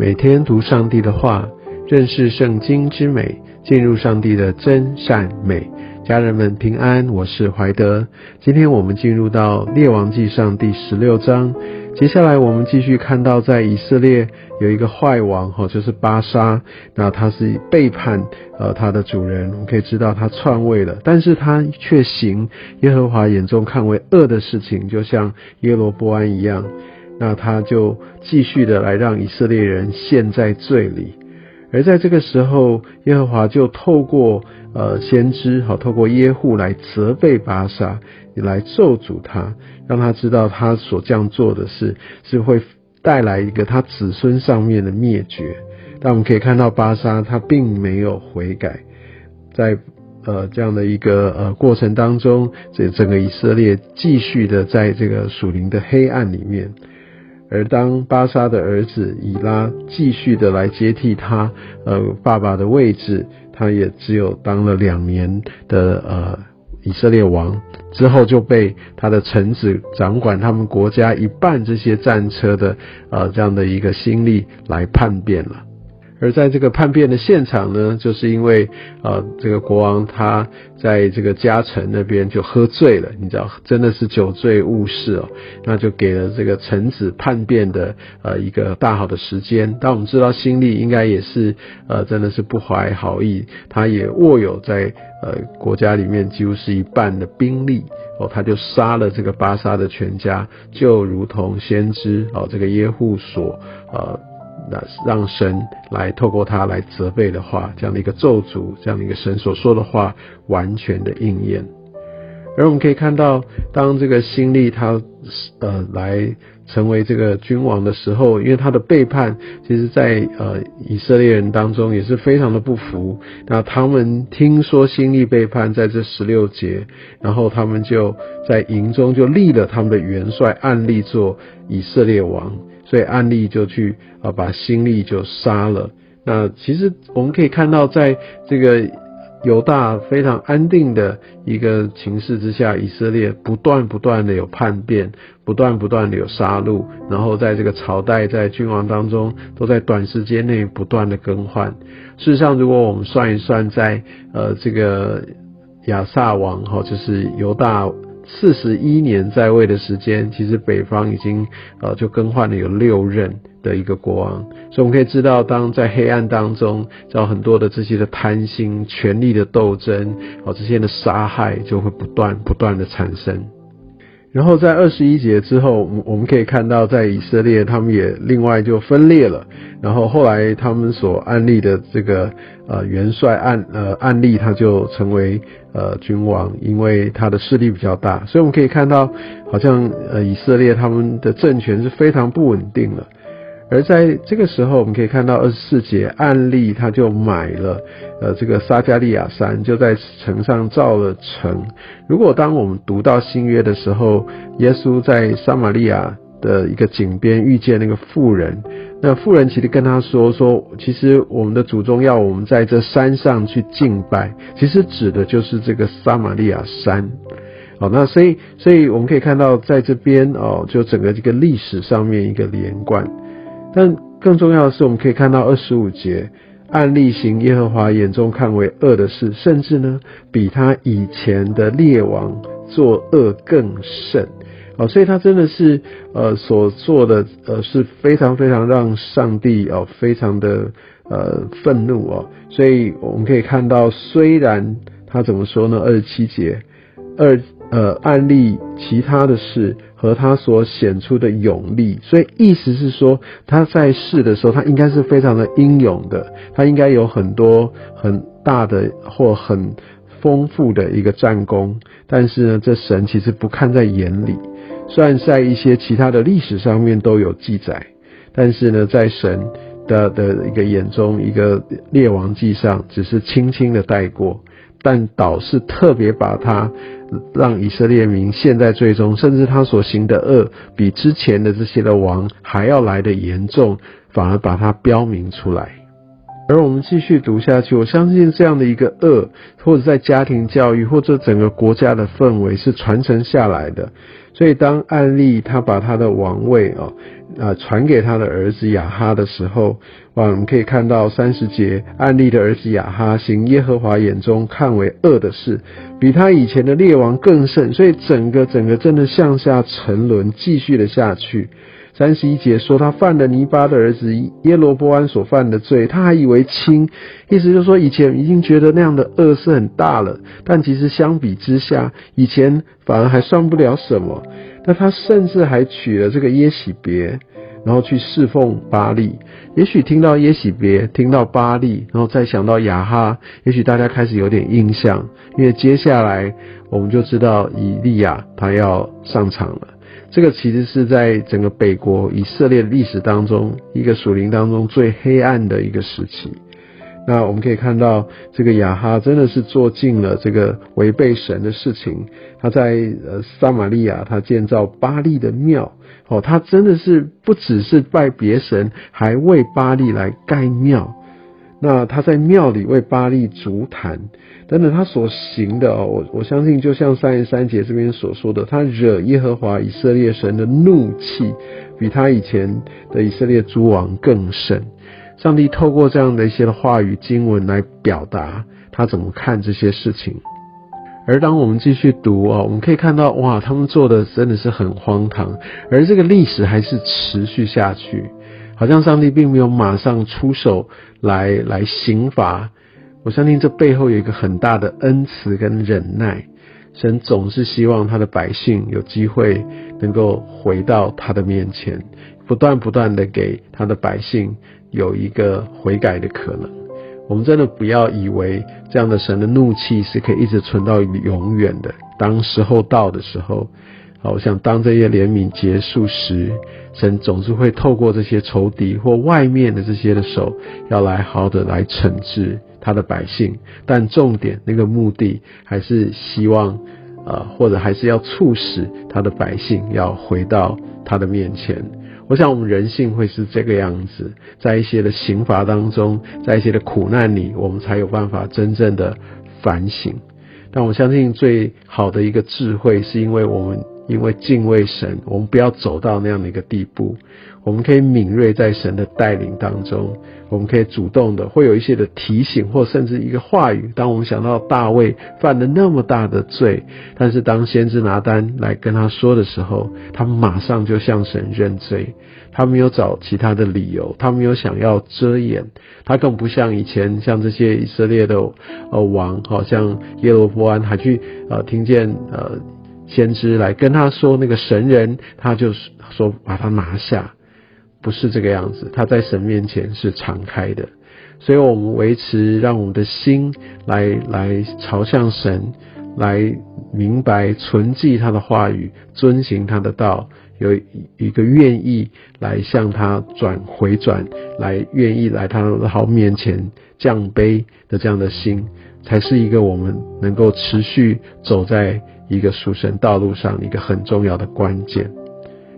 每天读上帝的话，认识圣经之美，进入上帝的真善美。家人们平安，我是怀德。今天我们进入到列王记上第十六章，接下来我们继续看到，在以色列有一个坏王，哈，就是巴沙。那他是背叛呃他的主人，我们可以知道他篡位了，但是他却行耶和华眼中看为恶的事情，就像耶罗波安一样。那他就继续的来让以色列人陷在罪里，而在这个时候，耶和华就透过呃先知，好透过耶户来责备巴沙，来咒诅他，让他知道他所这样做的事是会带来一个他子孙上面的灭绝。但我们可以看到巴沙他并没有悔改，在呃这样的一个呃过程当中，这整个以色列继续的在这个属灵的黑暗里面。而当巴沙的儿子以拉继续的来接替他呃爸爸的位置，他也只有当了两年的呃以色列王，之后就被他的臣子掌管他们国家一半这些战车的呃这样的一个心力来叛变了。而在这个叛变的现场呢，就是因为呃，这个国王他在这个加城那边就喝醉了，你知道，真的是酒醉误事哦，那就给了这个臣子叛变的呃一个大好的时间。但我们知道，新力应该也是呃真的是不怀好意，他也握有在呃国家里面几乎是一半的兵力哦，他就杀了这个巴萨的全家，就如同先知哦这个耶户所呃。那让神来透过他来责备的话，这样的一个咒诅，这样的一个神所说的话完全的应验。而我们可以看到，当这个新力他呃来成为这个君王的时候，因为他的背叛，其实在呃以色列人当中也是非常的不服。那他们听说新力背叛，在这十六节，然后他们就在营中就立了他们的元帅暗利做以色列王。所以案例就去啊把新力就杀了。那其实我们可以看到，在这个犹大非常安定的一个情势之下，以色列不断不断的有叛变，不断不断的有杀戮，然后在这个朝代在君王当中都在短时间内不断的更换。事实上，如果我们算一算，在呃这个亚萨王哈，就是犹大。四十一年在位的时间，其实北方已经呃就更换了有六任的一个国王，所以我们可以知道，当在黑暗当中，有很多的这些的贪心、权力的斗争，哦这些的杀害就会不断不断的产生。然后在二十一节之后，我们可以看到，在以色列他们也另外就分裂了。然后后来他们所安立的这个呃元帅案呃案例，他就成为呃君王，因为他的势力比较大。所以我们可以看到，好像呃以色列他们的政权是非常不稳定了。而在这个时候，我们可以看到二十四节，案例他就买了，呃，这个撒加利亚山，就在城上造了城。如果当我们读到新约的时候，耶稣在撒玛利亚的一个井边遇见那个妇人，那妇人其实跟他说说，其实我们的祖宗要我们在这山上去敬拜，其实指的就是这个撒玛利亚山。好，那所以，所以我们可以看到在这边哦，就整个这个历史上面一个连贯。但更重要的是，我们可以看到二十五节，案例行耶和华眼中看为恶的事，甚至呢，比他以前的列王作恶更甚。哦，所以他真的是呃所做的呃是非常非常让上帝哦非常的呃愤怒哦。所以我们可以看到，虽然他怎么说呢？二十七节二呃案例其他的事。和他所显出的勇力，所以意思是说，他在世的时候，他应该是非常的英勇的，他应该有很多很大的或很丰富的一个战功。但是呢，这神其实不看在眼里，虽然在一些其他的历史上面都有记载，但是呢，在神的的一个眼中，一个列王记上只是轻轻的带过。但倒是特别把他让以色列民陷在最终，甚至他所行的恶比之前的这些的王还要来的严重，反而把它标明出来。而我们继续读下去，我相信这样的一个恶，或者在家庭教育，或者整个国家的氛围是传承下来的。所以当案例他把他的王位哦，啊传给他的儿子雅哈的时候，我们可以看到三十节，暗利的儿子亚哈行耶和华眼中看为恶的事，比他以前的列王更甚，所以整个整个真的向下沉沦，继续的下去。三十一节说他犯了尼巴的儿子耶罗波安所犯的罪，他还以为轻，意思就是说以前已经觉得那样的恶是很大了，但其实相比之下，以前反而还算不了什么。那他甚至还娶了这个耶喜别，然后去侍奉巴利。也许听到耶喜别，听到巴利，然后再想到雅哈，也许大家开始有点印象，因为接下来我们就知道以利亚他要上场了。这个其实是在整个北国以色列历史当中，一个属灵当中最黑暗的一个时期。那我们可以看到，这个亚哈真的是做尽了这个违背神的事情。他在呃撒玛利亚，他建造巴利的庙，哦，他真的是不只是拜别神，还为巴利来盖庙。那他在庙里为巴利足坛。等等，他所行的哦，我我相信，就像三十三节这边所说的，他惹耶和华以色列神的怒气，比他以前的以色列诸王更甚。上帝透过这样的一些的话语经文来表达他怎么看这些事情。而当我们继续读啊，我们可以看到，哇，他们做的真的是很荒唐，而这个历史还是持续下去，好像上帝并没有马上出手来来刑罚。我相信这背后有一个很大的恩慈跟忍耐，神总是希望他的百姓有机会能够回到他的面前，不断不断的给他的百姓有一个悔改的可能。我们真的不要以为这样的神的怒气是可以一直存到永远的。当时候到的时候，好，我想当这些怜悯结束时，神总是会透过这些仇敌或外面的这些的手，要来好的来惩治。他的百姓，但重点那个目的还是希望，呃，或者还是要促使他的百姓要回到他的面前。我想我们人性会是这个样子，在一些的刑罚当中，在一些的苦难里，我们才有办法真正的反省。但我相信最好的一个智慧，是因为我们。因为敬畏神，我们不要走到那样的一个地步。我们可以敏锐在神的带领当中，我们可以主动的，会有一些的提醒，或甚至一个话语。当我们想到大卫犯了那么大的罪，但是当先知拿单来跟他说的时候，他马上就向神认罪。他没有找其他的理由，他没有想要遮掩，他更不像以前像这些以色列的呃王，好像耶罗波安还去呃听见呃。先知来跟他说那个神人，他就是说把他拿下，不是这个样子。他在神面前是敞开的，所以我们维持让我们的心来来朝向神，来明白存记他的话语，遵行他的道，有一个愿意来向他转回转，来愿意来他的好面前降杯的这样的心，才是一个我们能够持续走在。一个属神道路上一个很重要的关键，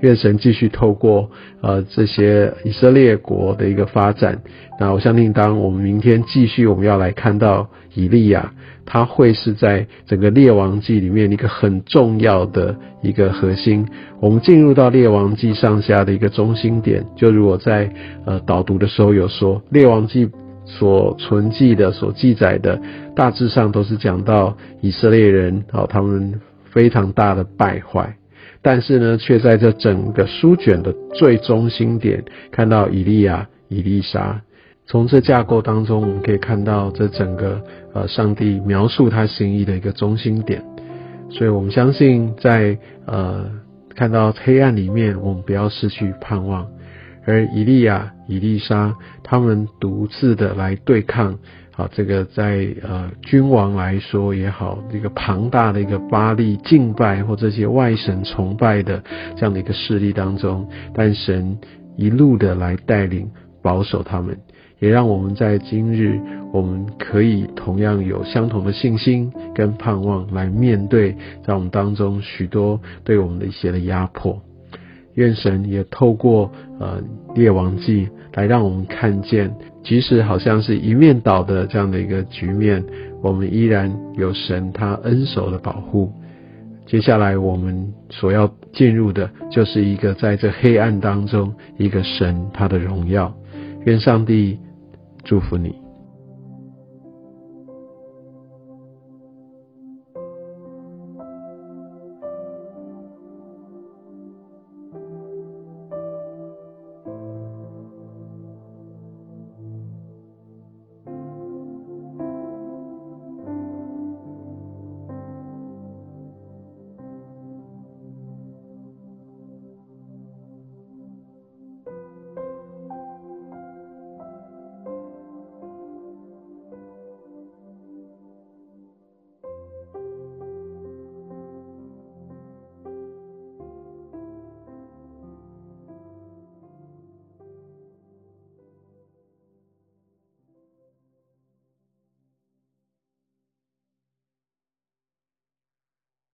愿神继续透过呃这些以色列国的一个发展。那我相信，当我们明天继续，我们要来看到以利亚，他会是在整个列王记里面一个很重要的一个核心。我们进入到列王记上下的一个中心点，就如我在呃导读的时候有说，列王记。所存记的、所记载的，大致上都是讲到以色列人哦，他们非常大的败坏，但是呢，却在这整个书卷的最中心点看到以利亚、以利沙。从这架构当中，我们可以看到这整个呃，上帝描述他心意的一个中心点。所以我们相信，在呃看到黑暗里面，我们不要失去盼望。而以利亚、以利沙他们独自的来对抗，好，这个在呃君王来说也好，这个庞大的一个巴利敬拜或这些外神崇拜的这样的一个势力当中，但神一路的来带领保守他们，也让我们在今日我们可以同样有相同的信心跟盼望来面对在我们当中许多对我们的一些的压迫。愿神也透过呃列王记来让我们看见，即使好像是一面倒的这样的一个局面，我们依然有神他恩手的保护。接下来我们所要进入的就是一个在这黑暗当中一个神他的荣耀。愿上帝祝福你。